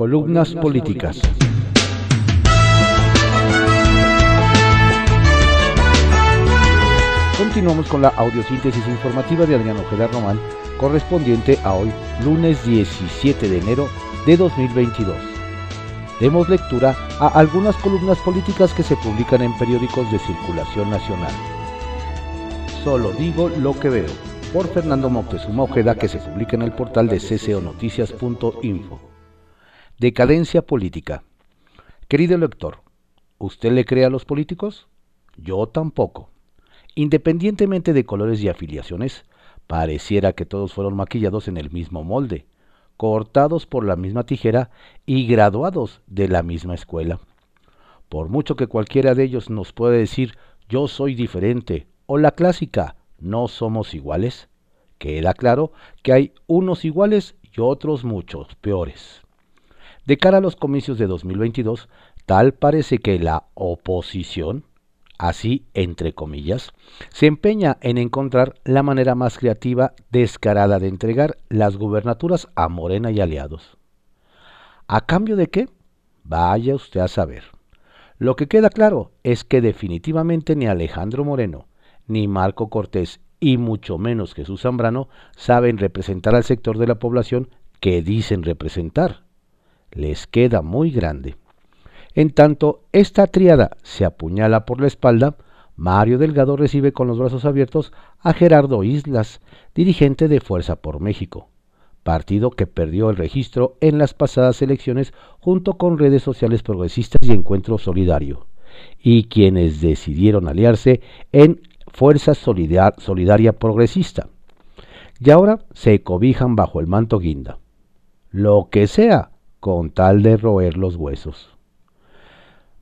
Columnas políticas. Continuamos con la audiosíntesis informativa de Adrián Ojeda Román, correspondiente a hoy, lunes 17 de enero de 2022. Demos lectura a algunas columnas políticas que se publican en periódicos de circulación nacional. Solo digo lo que veo, por Fernando Moctezuma Ojeda, que se publica en el portal de cconoticias.info. Decadencia política. Querido lector, ¿usted le cree a los políticos? Yo tampoco. Independientemente de colores y afiliaciones, pareciera que todos fueron maquillados en el mismo molde, cortados por la misma tijera y graduados de la misma escuela. Por mucho que cualquiera de ellos nos pueda decir yo soy diferente o la clásica no somos iguales, queda claro que hay unos iguales y otros muchos peores. De cara a los comicios de 2022, tal parece que la oposición así entre comillas, se empeña en encontrar la manera más creativa, descarada de entregar las gubernaturas a Morena y aliados. ¿A cambio de qué? Vaya usted a saber. Lo que queda claro es que definitivamente ni Alejandro Moreno, ni Marco Cortés, y mucho menos Jesús Zambrano, saben representar al sector de la población que dicen representar. Les queda muy grande. En tanto esta triada se apuñala por la espalda, Mario Delgado recibe con los brazos abiertos a Gerardo Islas, dirigente de Fuerza por México, partido que perdió el registro en las pasadas elecciones junto con redes sociales progresistas y Encuentro Solidario, y quienes decidieron aliarse en Fuerza Solidaria Progresista. Y ahora se cobijan bajo el manto guinda. Lo que sea, con tal de roer los huesos.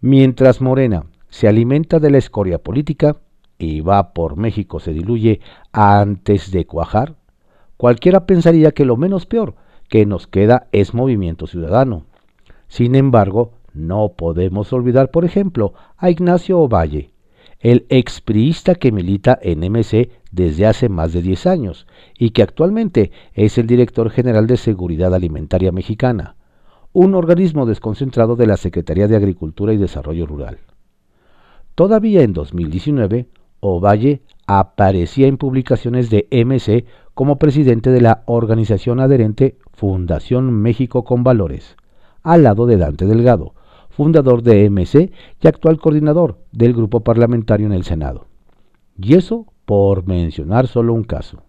Mientras Morena se alimenta de la escoria política y va por México se diluye antes de cuajar, cualquiera pensaría que lo menos peor que nos queda es movimiento ciudadano. Sin embargo, no podemos olvidar, por ejemplo, a Ignacio Ovalle, el expriista que milita en MC desde hace más de 10 años y que actualmente es el director general de Seguridad Alimentaria Mexicana un organismo desconcentrado de la Secretaría de Agricultura y Desarrollo Rural. Todavía en 2019, Ovalle aparecía en publicaciones de MC como presidente de la organización adherente Fundación México con Valores, al lado de Dante Delgado, fundador de MC y actual coordinador del grupo parlamentario en el Senado. Y eso por mencionar solo un caso.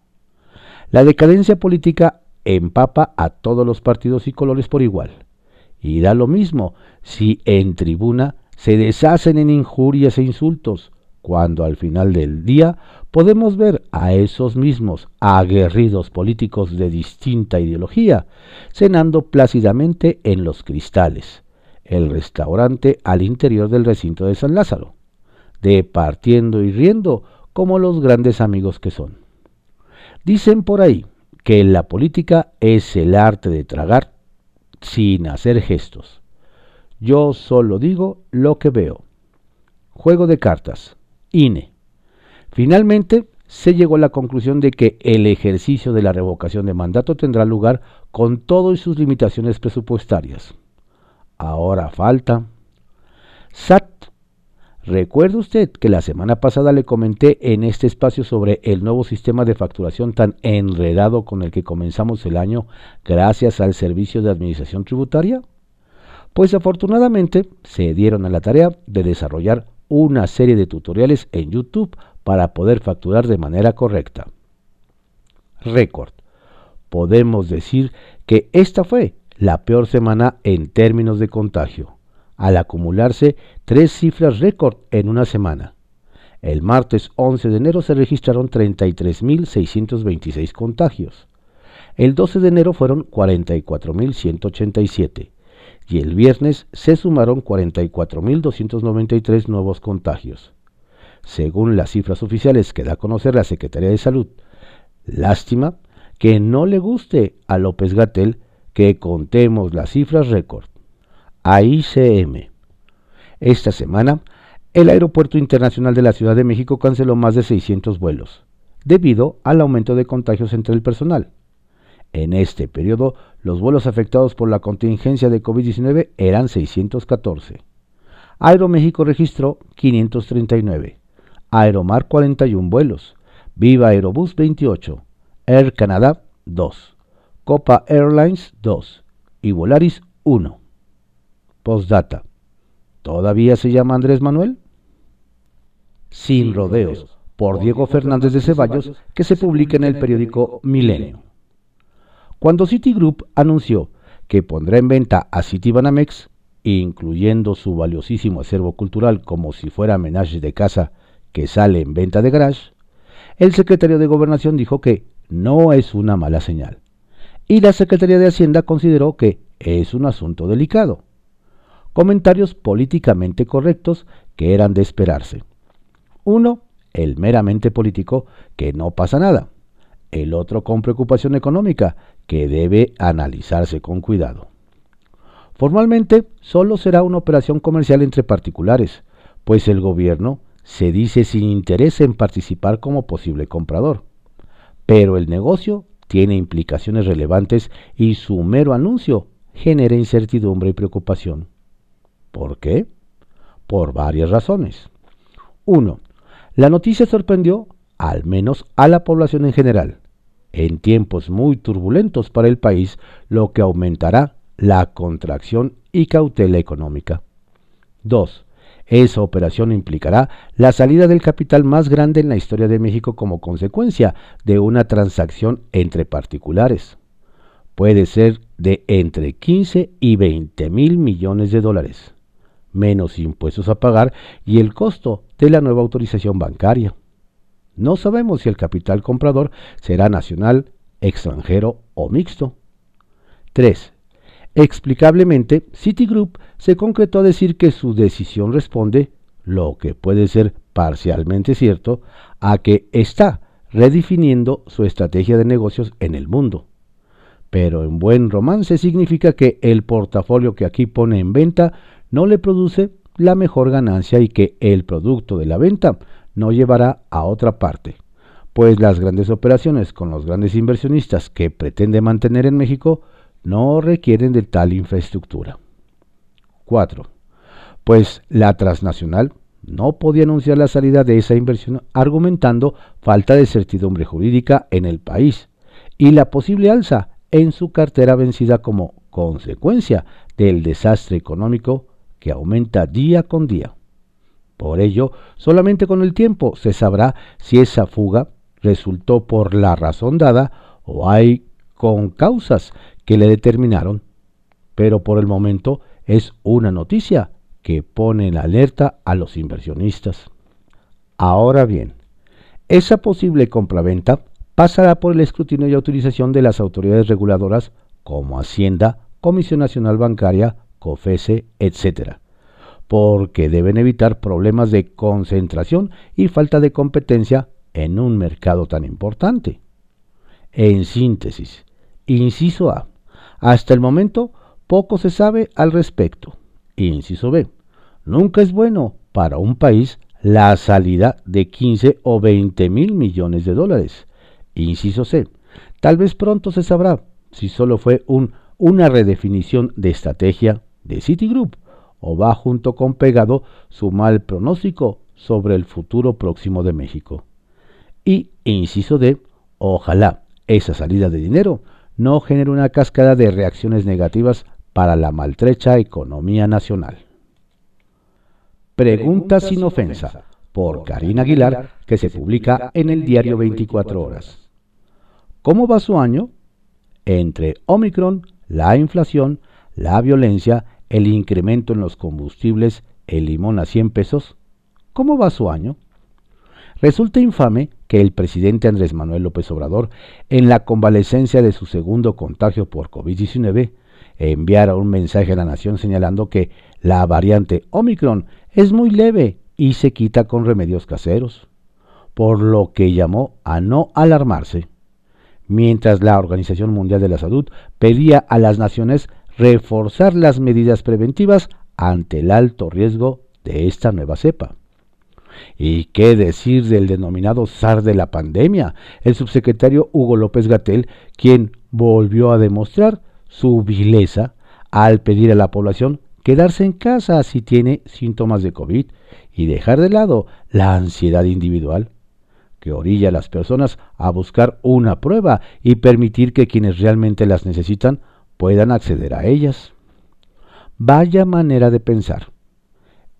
La decadencia política empapa a todos los partidos y colores por igual y da lo mismo si en tribuna se deshacen en injurias e insultos, cuando al final del día podemos ver a esos mismos aguerridos políticos de distinta ideología cenando plácidamente en los cristales, el restaurante al interior del recinto de San Lázaro, departiendo y riendo como los grandes amigos que son. Dicen por ahí que la política es el arte de tragar sin hacer gestos. Yo solo digo lo que veo. Juego de cartas. INE. Finalmente, se llegó a la conclusión de que el ejercicio de la revocación de mandato tendrá lugar con todo y sus limitaciones presupuestarias. Ahora falta. SAT. ¿Recuerda usted que la semana pasada le comenté en este espacio sobre el nuevo sistema de facturación tan enredado con el que comenzamos el año gracias al Servicio de Administración Tributaria? Pues afortunadamente se dieron a la tarea de desarrollar una serie de tutoriales en YouTube para poder facturar de manera correcta. Récord. Podemos decir que esta fue la peor semana en términos de contagio al acumularse tres cifras récord en una semana. El martes 11 de enero se registraron 33.626 contagios. El 12 de enero fueron 44.187 y el viernes se sumaron 44.293 nuevos contagios. Según las cifras oficiales que da a conocer la Secretaría de Salud, lástima que no le guste a López Gatel que contemos las cifras récord a ICM. Esta semana, el Aeropuerto Internacional de la Ciudad de México canceló más de 600 vuelos, debido al aumento de contagios entre el personal. En este periodo, los vuelos afectados por la contingencia de COVID-19 eran 614. Aeroméxico registró 539, Aeromar 41 vuelos, Viva Aerobús 28, Air Canada 2, Copa Airlines 2 y Volaris 1. Postdata. ¿Todavía se llama Andrés Manuel? Sin rodeos, por Diego Fernández de Ceballos, que se publica en el periódico Milenio. Cuando Citigroup anunció que pondrá en venta a Citibanamex, incluyendo su valiosísimo acervo cultural como si fuera menage de casa que sale en venta de garage, el secretario de Gobernación dijo que no es una mala señal. Y la Secretaría de Hacienda consideró que es un asunto delicado. Comentarios políticamente correctos que eran de esperarse. Uno, el meramente político, que no pasa nada. El otro con preocupación económica, que debe analizarse con cuidado. Formalmente, solo será una operación comercial entre particulares, pues el gobierno se dice sin interés en participar como posible comprador. Pero el negocio tiene implicaciones relevantes y su mero anuncio genera incertidumbre y preocupación. ¿Por qué? Por varias razones. 1. La noticia sorprendió al menos a la población en general, en tiempos muy turbulentos para el país, lo que aumentará la contracción y cautela económica. 2. Esa operación implicará la salida del capital más grande en la historia de México como consecuencia de una transacción entre particulares. Puede ser de entre 15 y 20 mil millones de dólares, menos impuestos a pagar y el costo de la nueva autorización bancaria. No sabemos si el capital comprador será nacional, extranjero o mixto. 3. Explicablemente, Citigroup se concretó a decir que su decisión responde, lo que puede ser parcialmente cierto, a que está redefiniendo su estrategia de negocios en el mundo. Pero en buen romance significa que el portafolio que aquí pone en venta no le produce la mejor ganancia y que el producto de la venta no llevará a otra parte, pues las grandes operaciones con los grandes inversionistas que pretende mantener en México no requieren de tal infraestructura. 4. Pues la transnacional no podía anunciar la salida de esa inversión argumentando falta de certidumbre jurídica en el país y la posible alza en su cartera vencida como consecuencia del desastre económico que aumenta día con día. Por ello, solamente con el tiempo se sabrá si esa fuga resultó por la razón dada o hay con causas que le determinaron, pero por el momento es una noticia que pone en alerta a los inversionistas. Ahora bien, esa posible compraventa pasará por el escrutinio y autorización de las autoridades reguladoras como Hacienda, Comisión Nacional Bancaria, COFESE, etc., porque deben evitar problemas de concentración y falta de competencia en un mercado tan importante. En síntesis, inciso A, hasta el momento, poco se sabe al respecto. Inciso B. Nunca es bueno para un país la salida de 15 o 20 mil millones de dólares. Inciso C. Tal vez pronto se sabrá si solo fue un, una redefinición de estrategia de Citigroup o va junto con pegado su mal pronóstico sobre el futuro próximo de México. Y inciso D. Ojalá esa salida de dinero no genera una cascada de reacciones negativas para la maltrecha economía nacional. Pregunta sin ofensa, por Karina Aguilar, que se publica en el diario 24 horas. ¿Cómo va su año? Entre Omicron, la inflación, la violencia, el incremento en los combustibles, el limón a 100 pesos, ¿cómo va su año? Resulta infame que el presidente Andrés Manuel López Obrador, en la convalecencia de su segundo contagio por COVID-19, enviara un mensaje a la nación señalando que la variante Omicron es muy leve y se quita con remedios caseros, por lo que llamó a no alarmarse, mientras la Organización Mundial de la Salud pedía a las naciones reforzar las medidas preventivas ante el alto riesgo de esta nueva cepa. ¿Y qué decir del denominado zar de la pandemia, el subsecretario Hugo López Gatel, quien volvió a demostrar su vileza al pedir a la población quedarse en casa si tiene síntomas de COVID y dejar de lado la ansiedad individual que orilla a las personas a buscar una prueba y permitir que quienes realmente las necesitan puedan acceder a ellas. Vaya manera de pensar.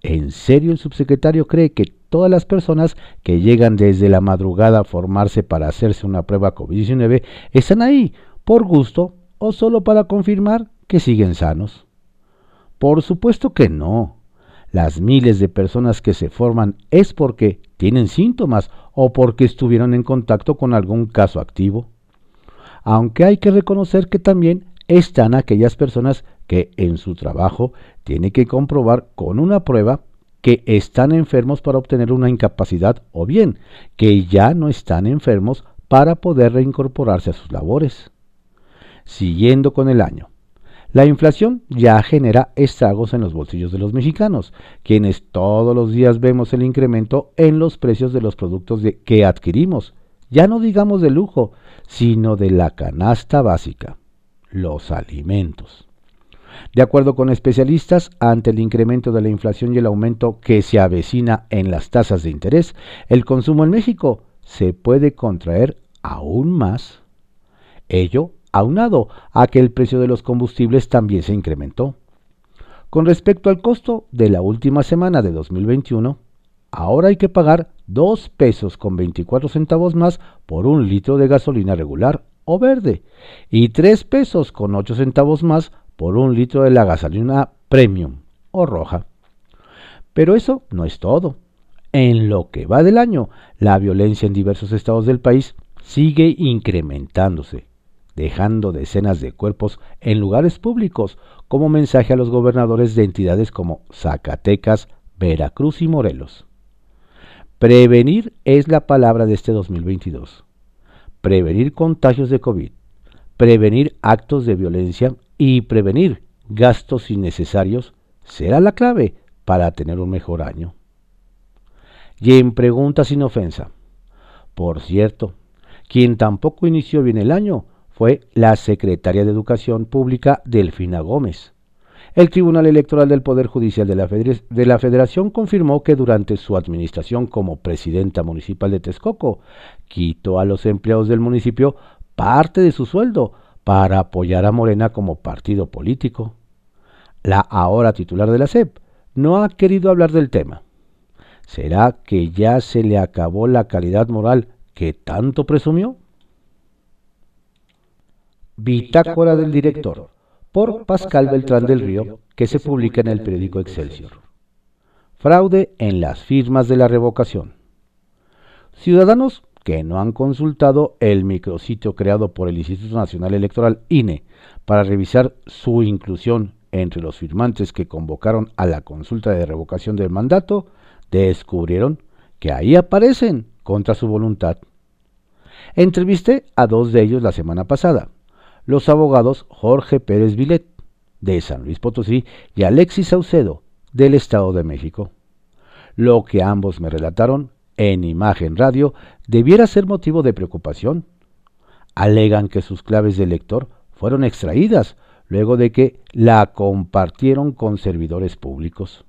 ¿En serio el subsecretario cree que todas las personas que llegan desde la madrugada a formarse para hacerse una prueba COVID-19 están ahí por gusto o solo para confirmar que siguen sanos? Por supuesto que no. Las miles de personas que se forman es porque tienen síntomas o porque estuvieron en contacto con algún caso activo. Aunque hay que reconocer que también están aquellas personas que en su trabajo tienen que comprobar con una prueba que están enfermos para obtener una incapacidad o bien que ya no están enfermos para poder reincorporarse a sus labores. Siguiendo con el año. La inflación ya genera estragos en los bolsillos de los mexicanos, quienes todos los días vemos el incremento en los precios de los productos que adquirimos, ya no digamos de lujo, sino de la canasta básica, los alimentos. De acuerdo con especialistas, ante el incremento de la inflación y el aumento que se avecina en las tasas de interés, el consumo en México se puede contraer aún más. Ello aunado a que el precio de los combustibles también se incrementó. Con respecto al costo de la última semana de 2021, ahora hay que pagar 2 pesos con 24 centavos más por un litro de gasolina regular o verde y 3 pesos con 8 centavos más por un litro de la gasolina premium o roja. Pero eso no es todo. En lo que va del año, la violencia en diversos estados del país sigue incrementándose dejando decenas de cuerpos en lugares públicos como mensaje a los gobernadores de entidades como Zacatecas, Veracruz y Morelos. Prevenir es la palabra de este 2022. Prevenir contagios de COVID, prevenir actos de violencia y prevenir gastos innecesarios será la clave para tener un mejor año. Y en pregunta sin ofensa. Por cierto, quien tampoco inició bien el año fue la secretaria de Educación Pública Delfina Gómez. El Tribunal Electoral del Poder Judicial de la, de la, Federación confirmó que durante su administración como presidenta municipal de Texcoco, quitó a los empleados del municipio parte de su sueldo para apoyar a Morena como partido político. La ahora titular de la SEP no ha querido hablar del tema. ¿Será que ya se le acabó la calidad moral que tanto presumió? Bitácora del director, por Pascal Beltrán del Río, que se publica en el periódico Excelsior. Fraude en las firmas de la revocación. Ciudadanos que no han consultado el micrositio creado por el Instituto Nacional Electoral INE para revisar su inclusión entre los firmantes que convocaron a la consulta de revocación del mandato, descubrieron que ahí aparecen contra su voluntad. Entrevisté a dos de ellos la semana pasada los abogados Jorge Pérez Vilet, de San Luis Potosí, y Alexis Saucedo, del Estado de México. Lo que ambos me relataron en imagen radio debiera ser motivo de preocupación. Alegan que sus claves de lector fueron extraídas luego de que la compartieron con servidores públicos.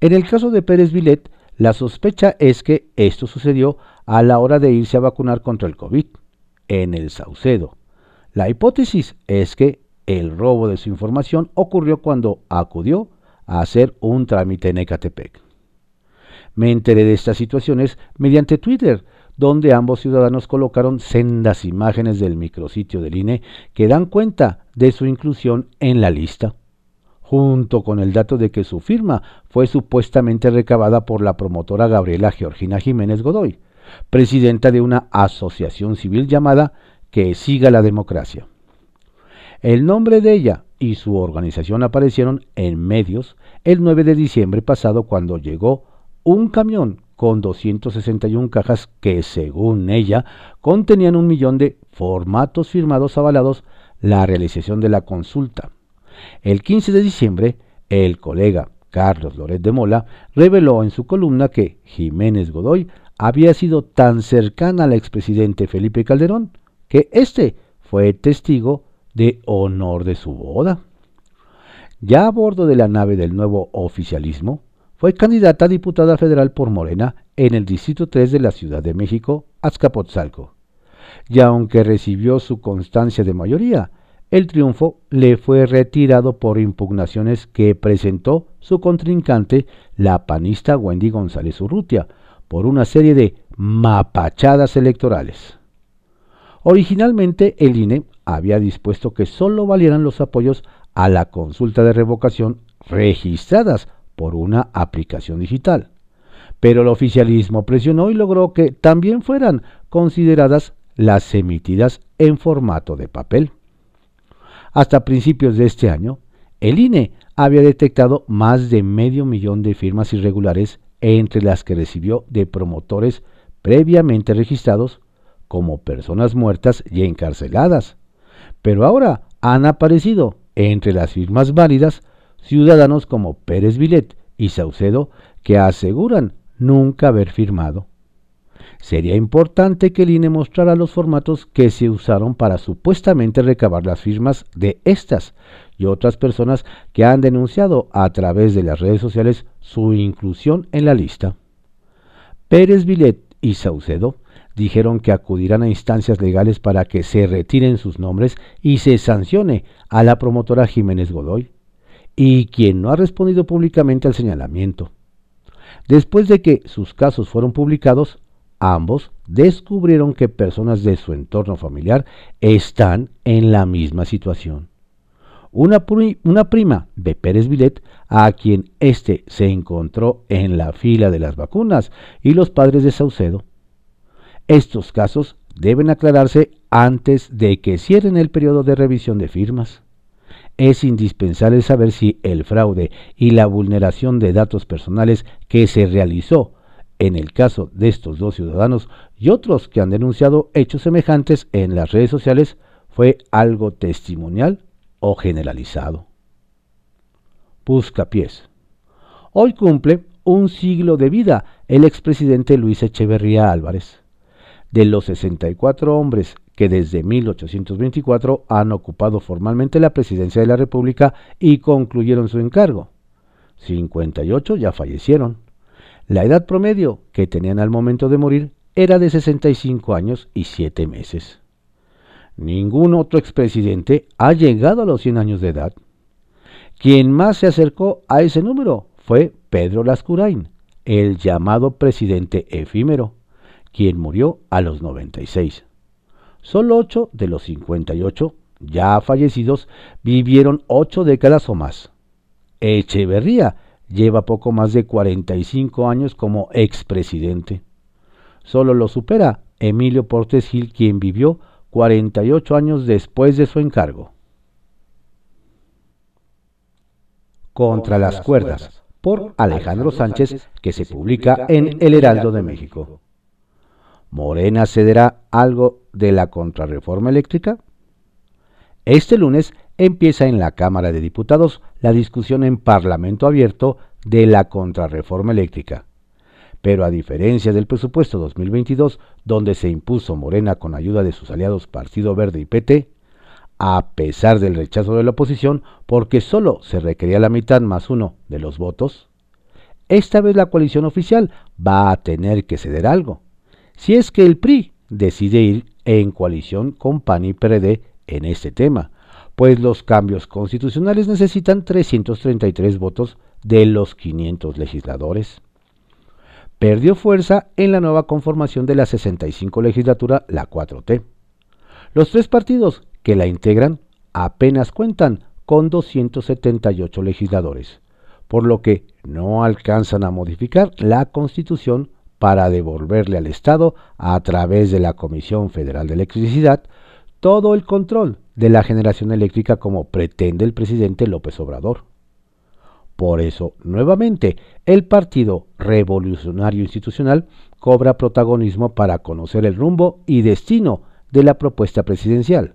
En el caso de Pérez Vilet, la sospecha es que esto sucedió a la hora de irse a vacunar contra el COVID, en el Saucedo, la hipótesis es que el robo de su información ocurrió cuando acudió a hacer un trámite en Ecatepec. Me enteré de estas situaciones mediante Twitter, donde ambos ciudadanos colocaron sendas imágenes del micrositio del INE que dan cuenta de su inclusión en la lista, junto con el dato de que su firma fue supuestamente recabada por la promotora Gabriela Georgina Jiménez Godoy, presidenta de una asociación civil llamada que siga la democracia. El nombre de ella y su organización aparecieron en medios el 9 de diciembre pasado cuando llegó un camión con 261 cajas que, según ella, contenían un millón de formatos firmados avalados la realización de la consulta. El 15 de diciembre, el colega Carlos Loret de Mola reveló en su columna que Jiménez Godoy había sido tan cercana al expresidente Felipe Calderón que éste fue testigo de honor de su boda. Ya a bordo de la nave del nuevo oficialismo, fue candidata a diputada federal por Morena en el Distrito 3 de la Ciudad de México, Azcapotzalco. Y aunque recibió su constancia de mayoría, el triunfo le fue retirado por impugnaciones que presentó su contrincante, la panista Wendy González Urrutia, por una serie de mapachadas electorales. Originalmente el INE había dispuesto que sólo valieran los apoyos a la consulta de revocación registradas por una aplicación digital. Pero el oficialismo presionó y logró que también fueran consideradas las emitidas en formato de papel. Hasta principios de este año, el INE había detectado más de medio millón de firmas irregulares entre las que recibió de promotores previamente registrados como personas muertas y encarceladas. Pero ahora han aparecido entre las firmas válidas ciudadanos como Pérez Vilet y Saucedo que aseguran nunca haber firmado. Sería importante que el INE mostrara los formatos que se usaron para supuestamente recabar las firmas de estas y otras personas que han denunciado a través de las redes sociales su inclusión en la lista. Pérez Vilet y Saucedo dijeron que acudirán a instancias legales para que se retiren sus nombres y se sancione a la promotora Jiménez Godoy, y quien no ha respondido públicamente al señalamiento. Después de que sus casos fueron publicados, ambos descubrieron que personas de su entorno familiar están en la misma situación. Una, prima de Pérez Vilet, a quien éste se encontró en la fila de las vacunas, y los padres de Saucedo. Estos casos deben aclararse antes de que cierren el periodo de revisión de firmas es indispensable saber si el fraude y la vulneración de datos personales que se realizó en el caso de estos dos ciudadanos y otros que han denunciado hechos semejantes en las redes sociales fue algo testimonial o generalizado. Buscapiés. Hoy cumple un siglo de vida el expresidente Luis Echeverría Álvarez. De los 64 hombres que desde 1824 han ocupado formalmente la presidencia de la República y concluyeron su encargo. 58 ya fallecieron. La edad promedio que tenían al momento de morir era de 65 años y 7 meses. Ningún otro expresidente ha llegado a los 100 años de edad. Quien más se acercó a ese número fue Pedro Lascurain, el llamado presidente efímero, quien murió a los 96. Solo 8 de los 58 ya fallecidos vivieron ocho décadas o más. Echeverría lleva poco más de 45 años como expresidente. Solo lo supera Emilio Portes Gil, quien vivió 48 años después de su encargo. Contra las cuerdas, por Alejandro Sánchez, que se publica en El Heraldo de México. ¿Morena cederá algo de la contrarreforma eléctrica? Este lunes empieza en la Cámara de Diputados la discusión en Parlamento abierto de la contrarreforma eléctrica. Pero a diferencia del presupuesto 2022, donde se impuso Morena con ayuda de sus aliados Partido Verde y PT, a pesar del rechazo de la oposición, porque solo se requería la mitad más uno de los votos, esta vez la coalición oficial va a tener que ceder algo si es que el PRI decide ir en coalición con PAN y PRD en este tema, pues los cambios constitucionales necesitan 333 votos de los 500 legisladores. Perdió fuerza en la nueva conformación de la 65 legislatura, la 4T. Los tres partidos que la integran apenas cuentan con 278 legisladores, por lo que no alcanzan a modificar la constitución para devolverle al Estado, a través de la Comisión Federal de Electricidad, todo el control de la generación eléctrica como pretende el presidente López Obrador. Por eso, nuevamente, el Partido Revolucionario Institucional cobra protagonismo para conocer el rumbo y destino de la propuesta presidencial.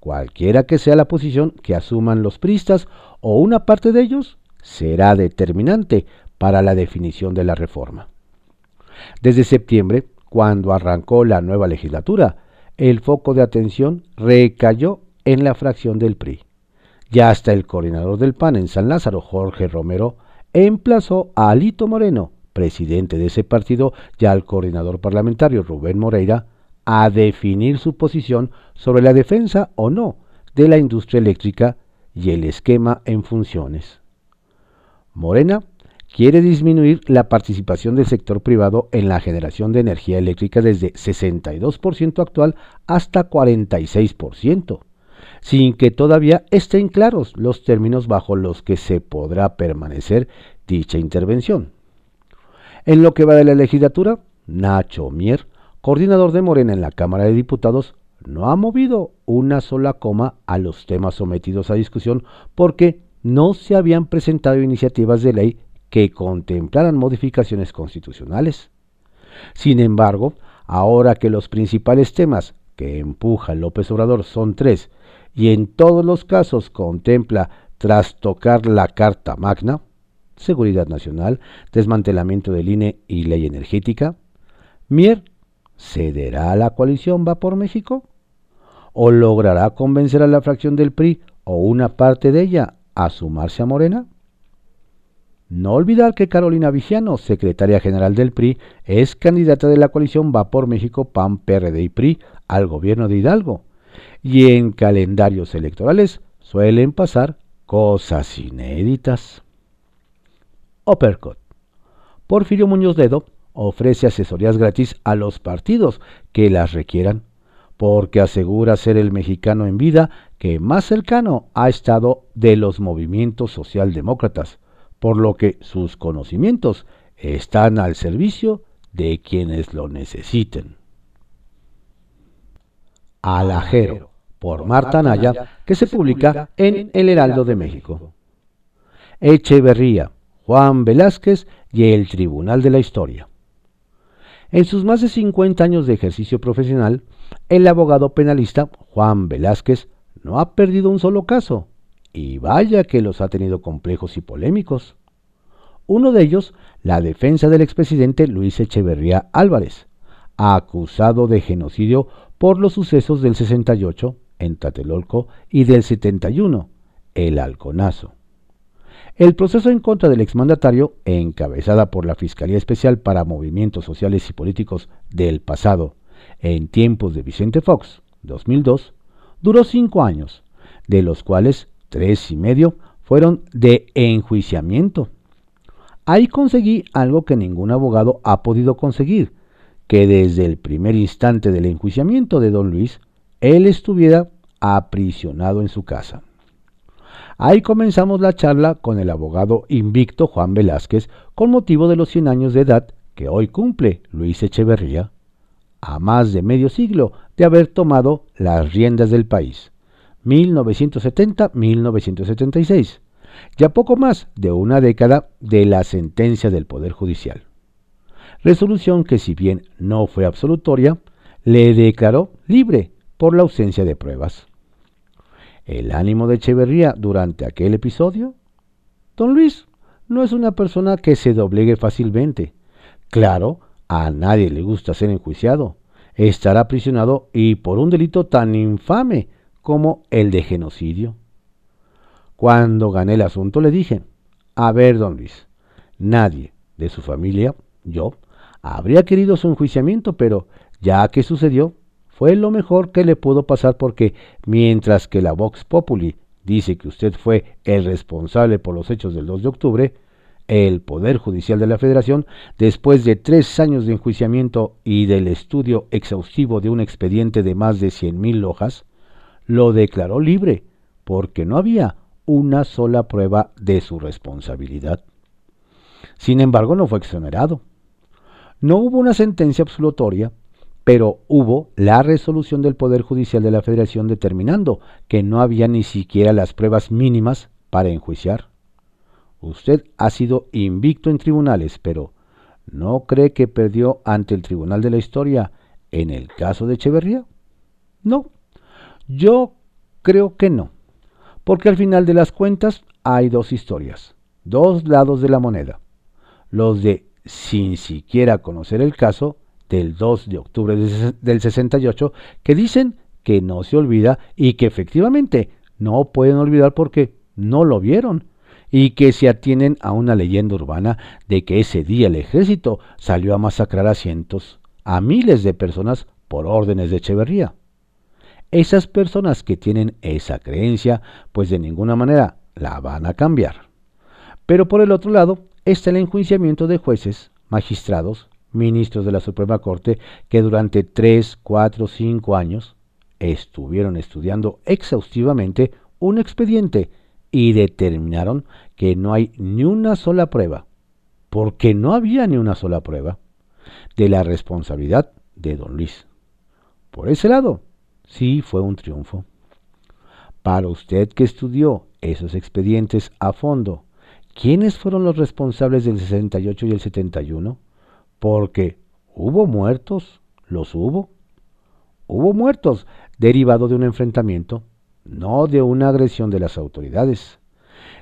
Cualquiera que sea la posición que asuman los pristas o una parte de ellos, será determinante para la definición de la reforma. Desde septiembre, cuando arrancó la nueva legislatura, el foco de atención recayó en la fracción del PRI. Ya hasta el coordinador del PAN en San Lázaro, Jorge Romero, emplazó a Alito Moreno, presidente de ese partido, y al coordinador parlamentario Rubén Moreira, a definir su posición sobre la defensa o no de la industria eléctrica y el esquema en funciones. Morena quiere disminuir la participación del sector privado en la generación de energía eléctrica desde 62% actual hasta 46%, sin que todavía estén claros los términos bajo los que se podrá permanecer dicha intervención. En lo que va de la legislatura, Nacho Mier, coordinador de Morena en la Cámara de Diputados, no ha movido una sola coma a los temas sometidos a discusión porque no se habían presentado iniciativas de ley que contemplaran modificaciones constitucionales. Sin embargo, ahora que los principales temas que empuja López Obrador son tres y en todos los casos contempla trastocar la Carta Magna, seguridad nacional, desmantelamiento del INE y ley energética, Mier cederá a la coalición Va por México o logrará convencer a la fracción del PRI o una parte de ella a sumarse a Morena? No olvidar que Carolina Vigiano, secretaria general del PRI, es candidata de la coalición Va por México, PAN, PRD y PRI al gobierno de Hidalgo. Y en calendarios electorales suelen pasar cosas inéditas. Uppercut. Porfirio Muñoz Dedo ofrece asesorías gratis a los partidos que las requieran porque asegura ser el mexicano en vida que más cercano ha estado de los movimientos socialdemócratas, por lo que sus conocimientos están al servicio de quienes lo necesiten. Alajero, por Marta Naya, que se publica en El Heraldo de México. Echeverría, Juan Velázquez y el Tribunal de la Historia. En sus más de 50 años de ejercicio profesional, el abogado penalista Juan Velázquez no ha perdido un solo caso, y vaya que los ha tenido complejos y polémicos. Uno de ellos, la defensa del expresidente Luis Echeverría Álvarez, acusado de genocidio por los sucesos del 68 en Tatelolco y del 71, el Halconazo. El proceso en contra del exmandatario, encabezada por la Fiscalía Especial para Movimientos Sociales y Políticos del pasado, en tiempos de Vicente Fox, 2002, duró cinco años, de los cuales tres y medio fueron de enjuiciamiento. Ahí conseguí algo que ningún abogado ha podido conseguir, que desde el primer instante del enjuiciamiento de don Luis, él estuviera aprisionado en su casa. Ahí comenzamos la charla con el abogado invicto Juan Velázquez con motivo de los 100 años de edad que hoy cumple Luis Echeverría, a más de medio siglo de haber tomado las riendas del país, 1970-1976, ya poco más de una década de la sentencia del Poder Judicial. Resolución que si bien no fue absolutoria, le declaró libre por la ausencia de pruebas. El ánimo de Echeverría durante aquel episodio. Don Luis no es una persona que se doblegue fácilmente. Claro, a nadie le gusta ser enjuiciado. Estará aprisionado y por un delito tan infame como el de genocidio. Cuando gané el asunto le dije, a ver, don Luis, nadie de su familia, yo, habría querido su enjuiciamiento, pero ya que sucedió, fue lo mejor que le pudo pasar porque mientras que la Vox Populi dice que usted fue el responsable por los hechos del 2 de octubre, el Poder Judicial de la Federación, después de tres años de enjuiciamiento y del estudio exhaustivo de un expediente de más de 100.000 hojas, lo declaró libre porque no había una sola prueba de su responsabilidad. Sin embargo, no fue exonerado. No hubo una sentencia absolutoria pero hubo la resolución del Poder Judicial de la Federación determinando que no había ni siquiera las pruebas mínimas para enjuiciar. Usted ha sido invicto en tribunales, pero ¿no cree que perdió ante el Tribunal de la Historia en el caso de Echeverría? No, yo creo que no, porque al final de las cuentas hay dos historias, dos lados de la moneda, los de sin siquiera conocer el caso del 2 de octubre del 68 que dicen que no se olvida y que efectivamente no pueden olvidar porque no lo vieron y que se atienen a una leyenda urbana de que ese día el ejército salió a masacrar a cientos, a miles de personas por órdenes de Echeverría. Esas personas que tienen esa creencia, pues de ninguna manera la van a cambiar. Pero por el otro lado está el enjuiciamiento de jueces, magistrados, ministros de la Suprema Corte que durante 3, 4, 5 años estuvieron estudiando exhaustivamente un expediente y determinaron que no hay ni una sola prueba, porque no había ni una sola prueba, de la responsabilidad de don Luis. Por ese lado, sí fue un triunfo. Para usted que estudió esos expedientes a fondo, ¿quiénes fueron los responsables del 68 y el 71? Porque hubo muertos, los hubo. Hubo muertos derivado de un enfrentamiento, no de una agresión de las autoridades.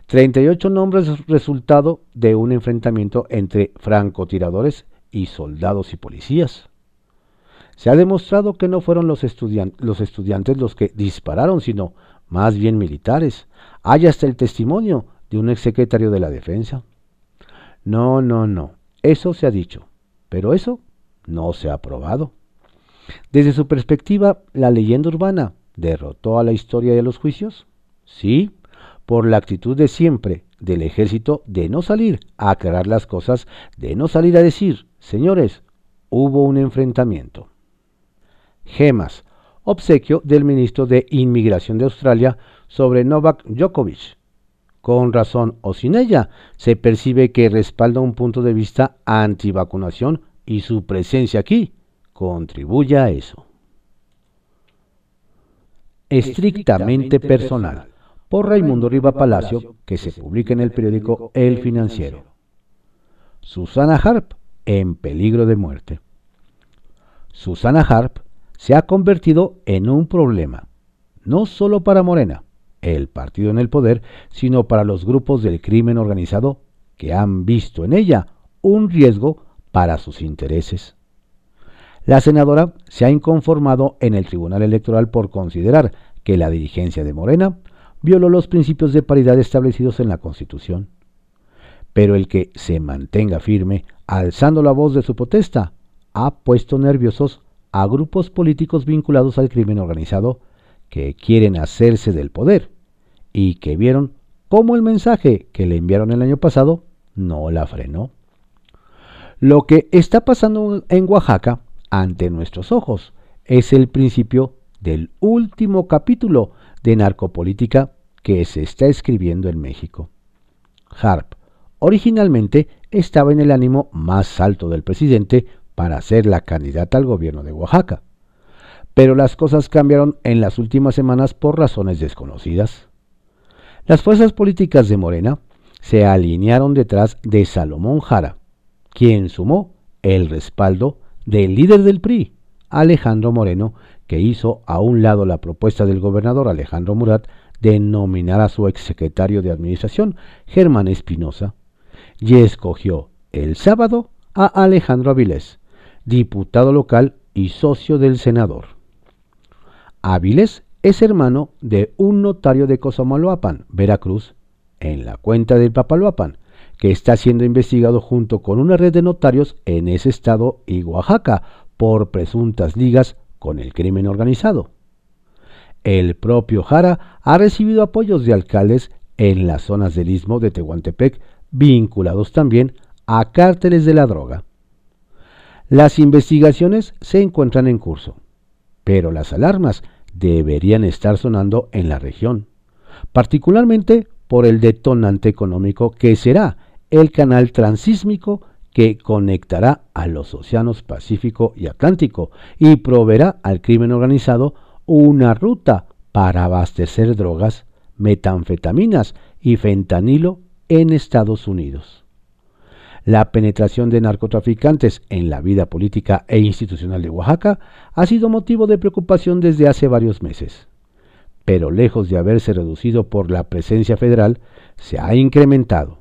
38 nombres resultado de un enfrentamiento entre francotiradores y soldados y policías. Se ha demostrado que no fueron los, los, estudiantes los que dispararon, sino más bien militares. Hay hasta el testimonio de un exsecretario de la Defensa. No, no, no. Eso se ha dicho, pero eso no se ha probado. Desde su perspectiva, la leyenda urbana derrotó a la historia de los juicios. Sí, por la actitud de siempre del ejército de no salir a aclarar las cosas, de no salir a decir, señores, hubo un enfrentamiento. Gemas, obsequio del ministro de Inmigración de Australia sobre Novak Djokovic. Con razón o sin ella, se percibe que respalda un punto de vista antivacunación y su presencia aquí contribuye a eso. Estrictamente personal por Raimundo Riva Palacio, que se publica en el periódico El Financiero. Susana Harp, en peligro de muerte. Susana Harp se ha convertido en un problema, no solo para Morena, el partido en el poder, sino para los grupos del crimen organizado que han visto en ella un riesgo para sus intereses. La senadora se ha inconformado en el Tribunal Electoral por considerar que la dirigencia de Morena violó los principios de paridad establecidos en la Constitución. Pero el que se mantenga firme, alzando la voz de su protesta, ha puesto nerviosos a grupos políticos vinculados al crimen organizado que quieren hacerse del poder y que vieron cómo el mensaje que le enviaron el año pasado no la frenó. Lo que está pasando en Oaxaca ante nuestros ojos es el principio del último capítulo de narcopolítica que se está escribiendo en México. Harp originalmente estaba en el ánimo más alto del presidente para ser la candidata al gobierno de Oaxaca, pero las cosas cambiaron en las últimas semanas por razones desconocidas. Las fuerzas políticas de Morena se alinearon detrás de Salomón Jara, quien sumó el respaldo del líder del PRI, Alejandro Moreno, que hizo a un lado la propuesta del gobernador Alejandro Murat de nominar a su exsecretario de Administración, Germán Espinosa, y escogió el sábado a Alejandro Avilés, diputado local y socio del senador. Avilés es hermano de un notario de Cosamaloapan, Veracruz, en la cuenta del Papaloapan, que está siendo investigado junto con una red de notarios en ese estado y Oaxaca por presuntas ligas con el crimen organizado. El propio Jara ha recibido apoyos de alcaldes en las zonas del istmo de Tehuantepec, vinculados también a cárteles de la droga. Las investigaciones se encuentran en curso, pero las alarmas deberían estar sonando en la región, particularmente por el detonante económico que será el canal transísmico que conectará a los océanos Pacífico y Atlántico y proveerá al crimen organizado una ruta para abastecer drogas, metanfetaminas y fentanilo en Estados Unidos. La penetración de narcotraficantes en la vida política e institucional de Oaxaca ha sido motivo de preocupación desde hace varios meses, pero lejos de haberse reducido por la presencia federal, se ha incrementado.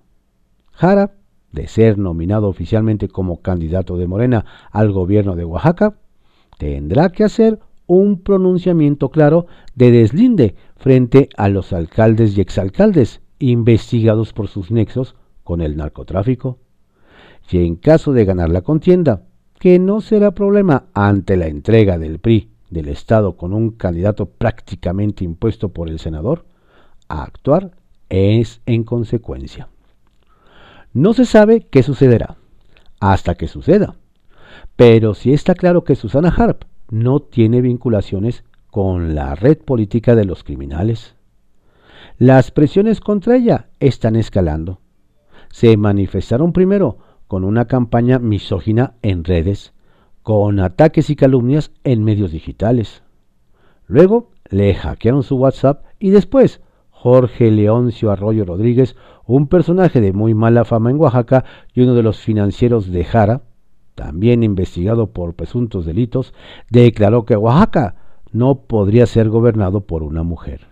Jara de ser nominado oficialmente como candidato de Morena al gobierno de Oaxaca, tendrá que hacer un pronunciamiento claro de deslinde frente a los alcaldes y exalcaldes investigados por sus nexos con el narcotráfico. Y en caso de ganar la contienda, que no será problema ante la entrega del PRI del Estado con un candidato prácticamente impuesto por el senador, a actuar es en consecuencia. No se sabe qué sucederá hasta que suceda, pero sí está claro que Susana Harp no tiene vinculaciones con la red política de los criminales. Las presiones contra ella están escalando. Se manifestaron primero con una campaña misógina en redes, con ataques y calumnias en medios digitales. Luego le hackearon su WhatsApp y después Jorge Leoncio Arroyo Rodríguez, un personaje de muy mala fama en Oaxaca y uno de los financieros de Jara, también investigado por presuntos delitos, declaró que Oaxaca no podría ser gobernado por una mujer.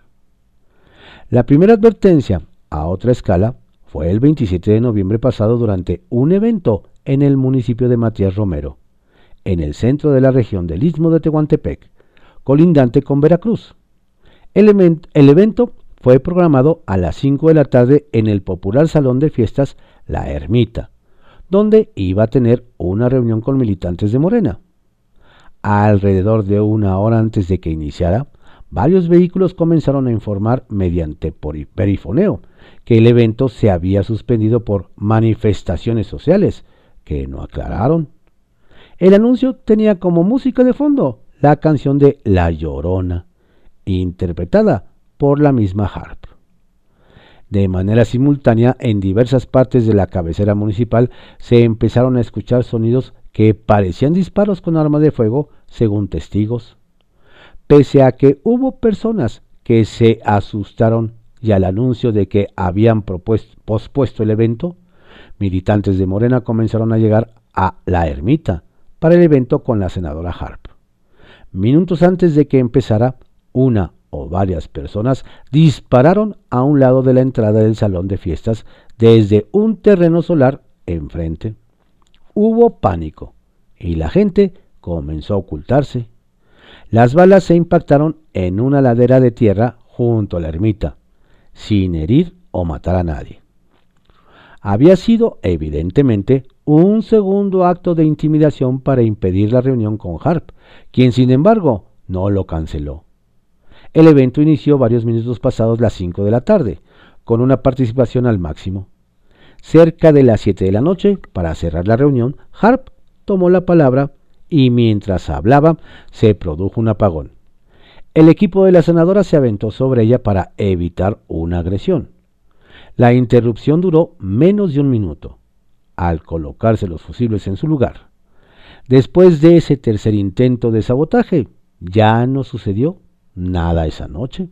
La primera advertencia, a otra escala, fue el 27 de noviembre pasado durante un evento en el municipio de Matías Romero, en el centro de la región del Istmo de Tehuantepec, colindante con Veracruz. El, el evento fue programado a las 5 de la tarde en el popular salón de fiestas La Ermita, donde iba a tener una reunión con militantes de Morena. Alrededor de una hora antes de que iniciara, varios vehículos comenzaron a informar mediante perifoneo que el evento se había suspendido por manifestaciones sociales, que no aclararon. El anuncio tenía como música de fondo la canción de La Llorona, interpretada por la misma Harp de manera simultánea en diversas partes de la cabecera municipal se empezaron a escuchar sonidos que parecían disparos con armas de fuego, según testigos. Pese a que hubo personas que se asustaron y al anuncio de que habían pospuesto el evento, militantes de Morena comenzaron a llegar a la ermita para el evento con la senadora Harp. Minutos antes de que empezara, una o varias personas dispararon a un lado de la entrada del salón de fiestas desde un terreno solar enfrente. Hubo pánico y la gente comenzó a ocultarse. Las balas se impactaron en una ladera de tierra junto a la ermita, sin herir o matar a nadie. Había sido, evidentemente, un segundo acto de intimidación para impedir la reunión con Harp, quien sin embargo no lo canceló. El evento inició varios minutos pasados las 5 de la tarde, con una participación al máximo. Cerca de las 7 de la noche, para cerrar la reunión, Harp tomó la palabra y mientras hablaba se produjo un apagón. El equipo de la senadora se aventó sobre ella para evitar una agresión. La interrupción duró menos de un minuto, al colocarse los fusibles en su lugar. Después de ese tercer intento de sabotaje, ya no sucedió Nada esa noche.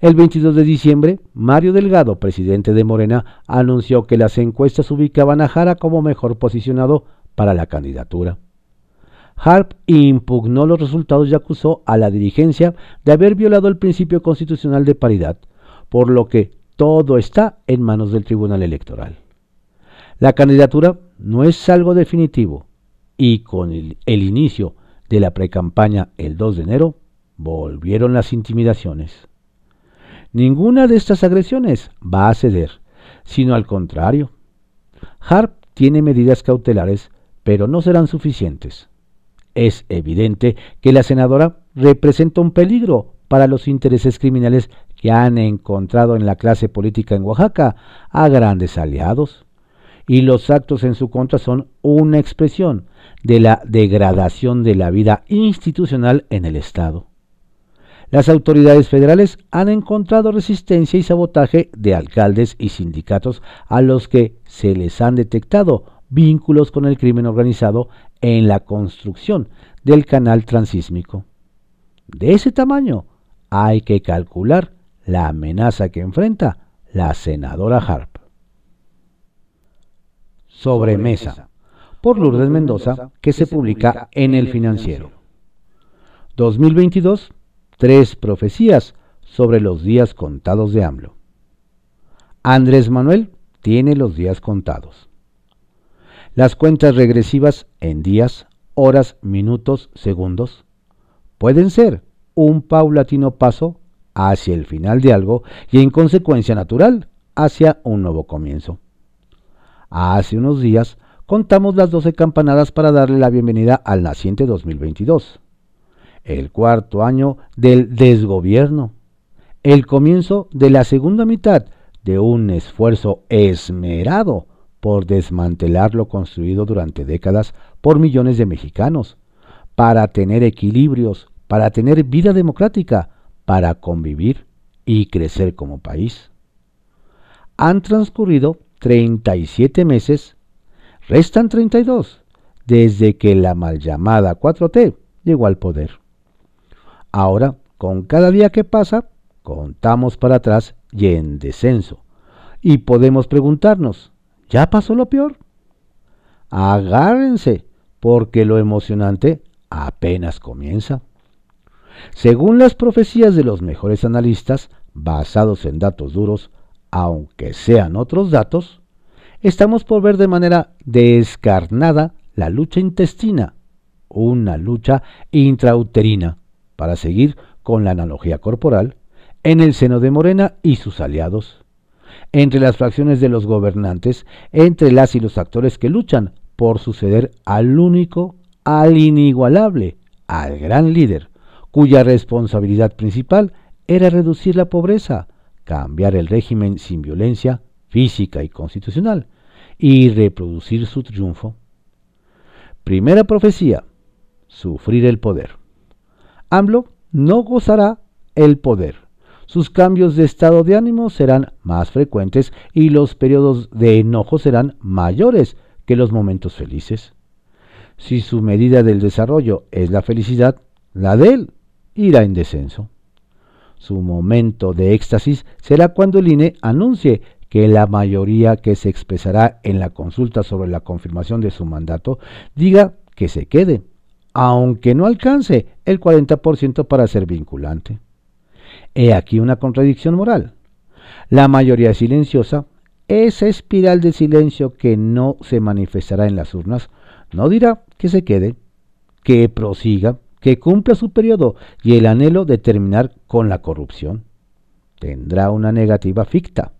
El 22 de diciembre, Mario Delgado, presidente de Morena, anunció que las encuestas ubicaban a Jara como mejor posicionado para la candidatura. Harp impugnó los resultados y acusó a la dirigencia de haber violado el principio constitucional de paridad, por lo que todo está en manos del Tribunal Electoral. La candidatura no es algo definitivo y con el, inicio de la precampaña el 2 de enero Volvieron las intimidaciones. Ninguna de estas agresiones va a ceder, sino al contrario. Harp tiene medidas cautelares, pero no serán suficientes. Es evidente que la senadora representa un peligro para los intereses criminales que han encontrado en la clase política en Oaxaca a grandes aliados. Y los actos en su contra son una expresión de la degradación de la vida institucional en el Estado. Las autoridades federales han encontrado resistencia y sabotaje de alcaldes y sindicatos a los que se les han detectado vínculos con el crimen organizado en la construcción del canal transísmico. De ese tamaño hay que calcular la amenaza que enfrenta la senadora Harp. Sobremesa, por Lourdes Mendoza, que se publica en El Financiero. 2022 tres profecías sobre los días contados de AMLO. Andrés Manuel tiene los días contados. Las cuentas regresivas en días, horas, minutos, segundos, pueden ser un paulatino paso hacia el final de algo y en consecuencia natural hacia un nuevo comienzo. Hace unos días contamos las 12 campanadas para darle la bienvenida al naciente 2022, el cuarto año del desgobierno, el comienzo de la segunda mitad de un esfuerzo esmerado por desmantelar lo construido durante décadas por millones de mexicanos, para tener equilibrios, para tener vida democrática, para convivir y crecer como país. Han transcurrido 37 meses, restan 32, desde que la mal llamada 4T llegó al poder. Ahora, con cada día que pasa, contamos para atrás y en descenso. Y podemos preguntarnos, ¿ya pasó lo peor? Agárrense, porque lo emocionante apenas comienza. Según las profecías de los mejores analistas, basados en datos duros, aunque sean otros datos, estamos por ver de manera descarnada la lucha intestina, una lucha intrauterina, para seguir con la analogía corporal, en el seno de Morena y sus aliados, entre las fracciones de los gobernantes, entre las y los actores que luchan por suceder al único, al inigualable, al gran líder, cuya responsabilidad principal era reducir la pobreza, cambiar el régimen sin violencia física y constitucional y reproducir su triunfo. Primera profecía, sufrir el poder. AMLO no gozará el poder. Sus cambios de estado de ánimo serán más frecuentes y los periodos de enojo serán mayores que los momentos felices. Si su medida del desarrollo es la felicidad, la de él irá en descenso. Su momento de éxtasis será cuando el INE anuncie que la mayoría que se expresará en la consulta sobre la confirmación de su mandato diga que se quede, aunque no alcance el 40% para ser vinculante. He aquí una contradicción moral. La mayoría silenciosa, esa espiral de silencio que no se manifestará en las urnas, no dirá que se quede, que prosiga, que cumpla su periodo y el anhelo de terminar con la corrupción. Tendrá una negativa ficta.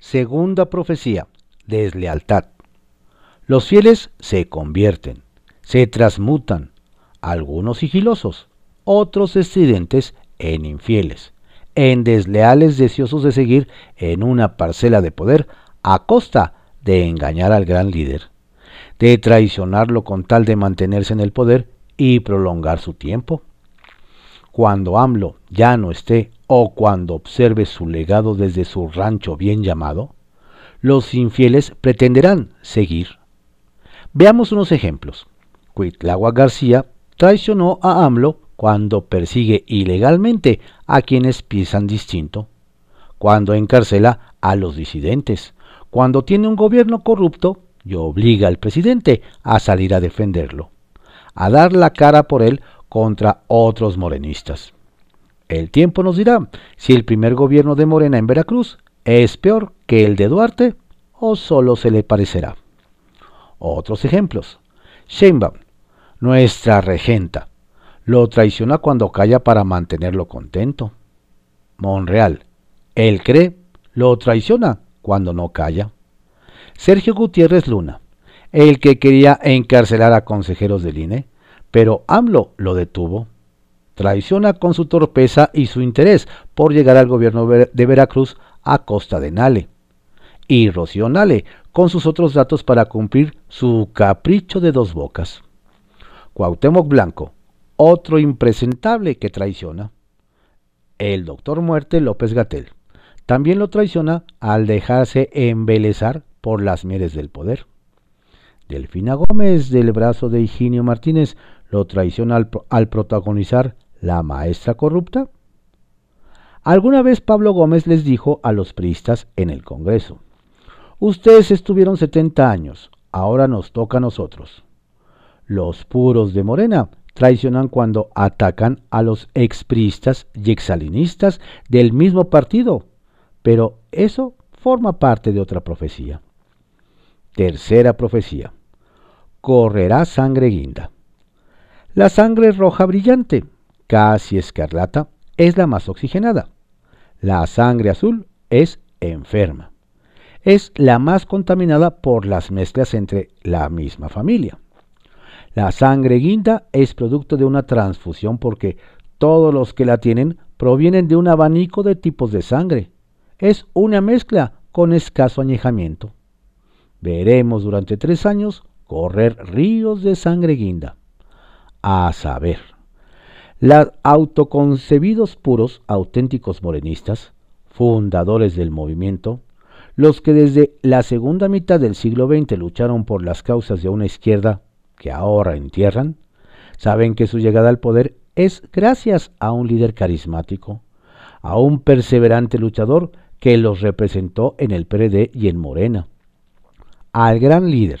Segunda profecía, deslealtad. Los fieles se convierten, se transmutan, algunos sigilosos, otros estridentes en infieles, en desleales deseosos de seguir en una parcela de poder a costa de engañar al gran líder, de traicionarlo con tal de mantenerse en el poder y prolongar su tiempo. Cuando AMLO ya no esté o cuando observe su legado desde su rancho bien llamado, los infieles pretenderán seguir. Veamos unos ejemplos. Cuitlagua García traicionó a AMLO cuando persigue ilegalmente a quienes piensan distinto, cuando encarcela a los disidentes, cuando tiene un gobierno corrupto y obliga al presidente a salir a defenderlo a dar la cara por él contra otros morenistas. El tiempo nos dirá si el primer gobierno de Morena en Veracruz es peor que el de Duarte o solo se le parecerá. Otros ejemplos. Sheinbaum, nuestra regenta, lo traiciona cuando calla para mantenerlo contento. Monreal, él cree, lo traiciona cuando no calla. Sergio Gutiérrez Luna, el que quería encarcelar a consejeros del INE, pero AMLO lo detuvo. Traiciona con su torpeza y su interés por llegar al gobierno de Veracruz a costa de Nale. Y Rocío Nale con sus otros datos para cumplir su capricho de dos bocas. Cuauhtémoc Blanco, otro impresentable que traiciona. El doctor Muerte López Gatel también lo traiciona al dejarse embelezar por las mieles del poder. Delfina Gómez, del brazo de Higinio Martínez, lo traiciona al, al, protagonizar La maestra corrupta. Alguna vez Pablo Gómez les dijo a los priistas en el Congreso, ustedes estuvieron 70 años, ahora nos toca a nosotros. Los puros de Morena traicionan cuando atacan a los expriistas y exalinistas del mismo partido, pero eso forma parte de otra profecía. Tercera profecía. Correrá sangre guinda. La sangre roja brillante, casi escarlata, es la más oxigenada. La sangre azul es enferma. Es la más contaminada por las mezclas entre la misma familia. La sangre guinda es producto de una transfusión porque todos los que la tienen provienen de un abanico de tipos de sangre. Es una mezcla con escaso añejamiento. Veremos durante tres años correr ríos de sangre guinda. A saber, los autoconcebidos puros auténticos morenistas, fundadores del movimiento, los que desde la segunda mitad del siglo XX lucharon por las causas de una izquierda que ahora entierran, saben que su llegada al poder es gracias a un líder carismático, a un perseverante luchador que los representó en el PRD y en Morena, al gran líder.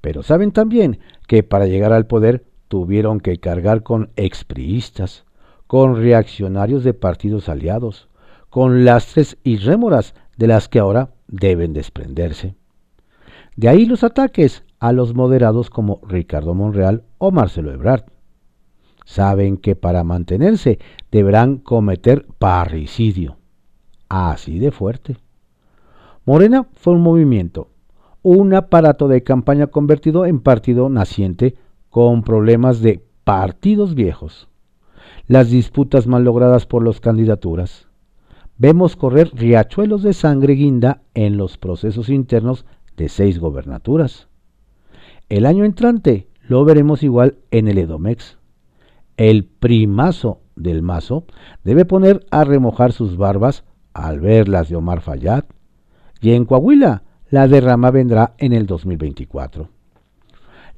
Pero saben también que para llegar al poder tuvieron que cargar con expriistas, con reaccionarios de partidos aliados, con lastres y rémoras de las que ahora deben desprenderse. De ahí los ataques a los moderados como Ricardo Monreal o Marcelo Ebrard. Saben que para mantenerse deberán cometer parricidio. Así de fuerte. Morena fue un movimiento, un aparato de campaña convertido en partido naciente con problemas de partidos viejos. Las disputas mal logradas por las candidaturas. Vemos correr riachuelos de sangre guinda en los procesos internos de seis gobernaturas. El año entrante lo veremos igual en el Edomex. El primazo del mazo debe poner a remojar sus barbas al ver las de Omar Fayad. Y en Coahuila la derrama vendrá en el 2024.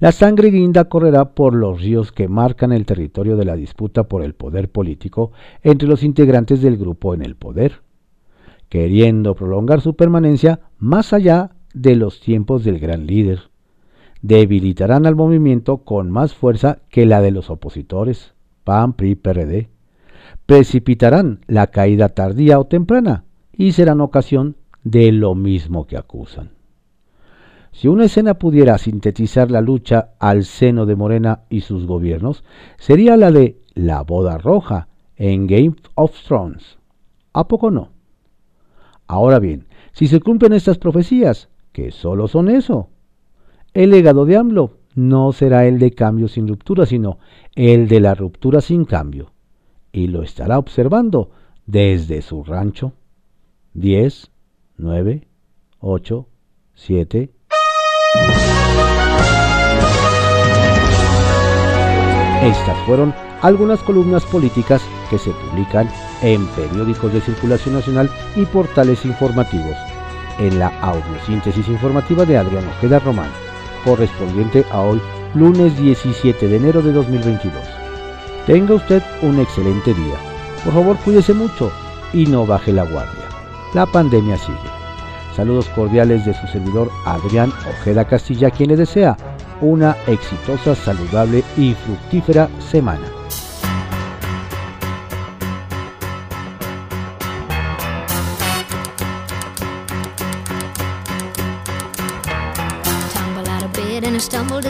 La sangre guinda correrá por los ríos que marcan el territorio de la disputa por el poder político entre los integrantes del grupo en el poder, queriendo prolongar su permanencia más allá de los tiempos del gran líder debilitarán al movimiento con más fuerza que la de los opositores, PAN, PRI, PRD. Precipitarán la caída tardía o temprana y serán ocasión de lo mismo que acusan. Si una escena pudiera sintetizar la lucha al seno de Morena y sus gobiernos, sería la de la boda roja en Game of Thrones. ¿A poco no? Ahora bien, si se cumplen estas profecías, que solo son eso, el legado de AMLO no será el de cambio sin ruptura, sino el de la ruptura sin cambio. Y lo estará observando desde su rancho. 10, 9, 8, 7. Estas fueron algunas columnas políticas que se publican en periódicos de circulación nacional y portales informativos, en la audiosíntesis informativa de Adrián Ojeda Román correspondiente a hoy, lunes 17 de enero de 2022. Tenga usted un excelente día. Por favor, cuídese mucho y no baje la guardia. La pandemia sigue. Saludos cordiales de su servidor Adrián Ojeda Castilla, quien le desea una exitosa, saludable y fructífera semana.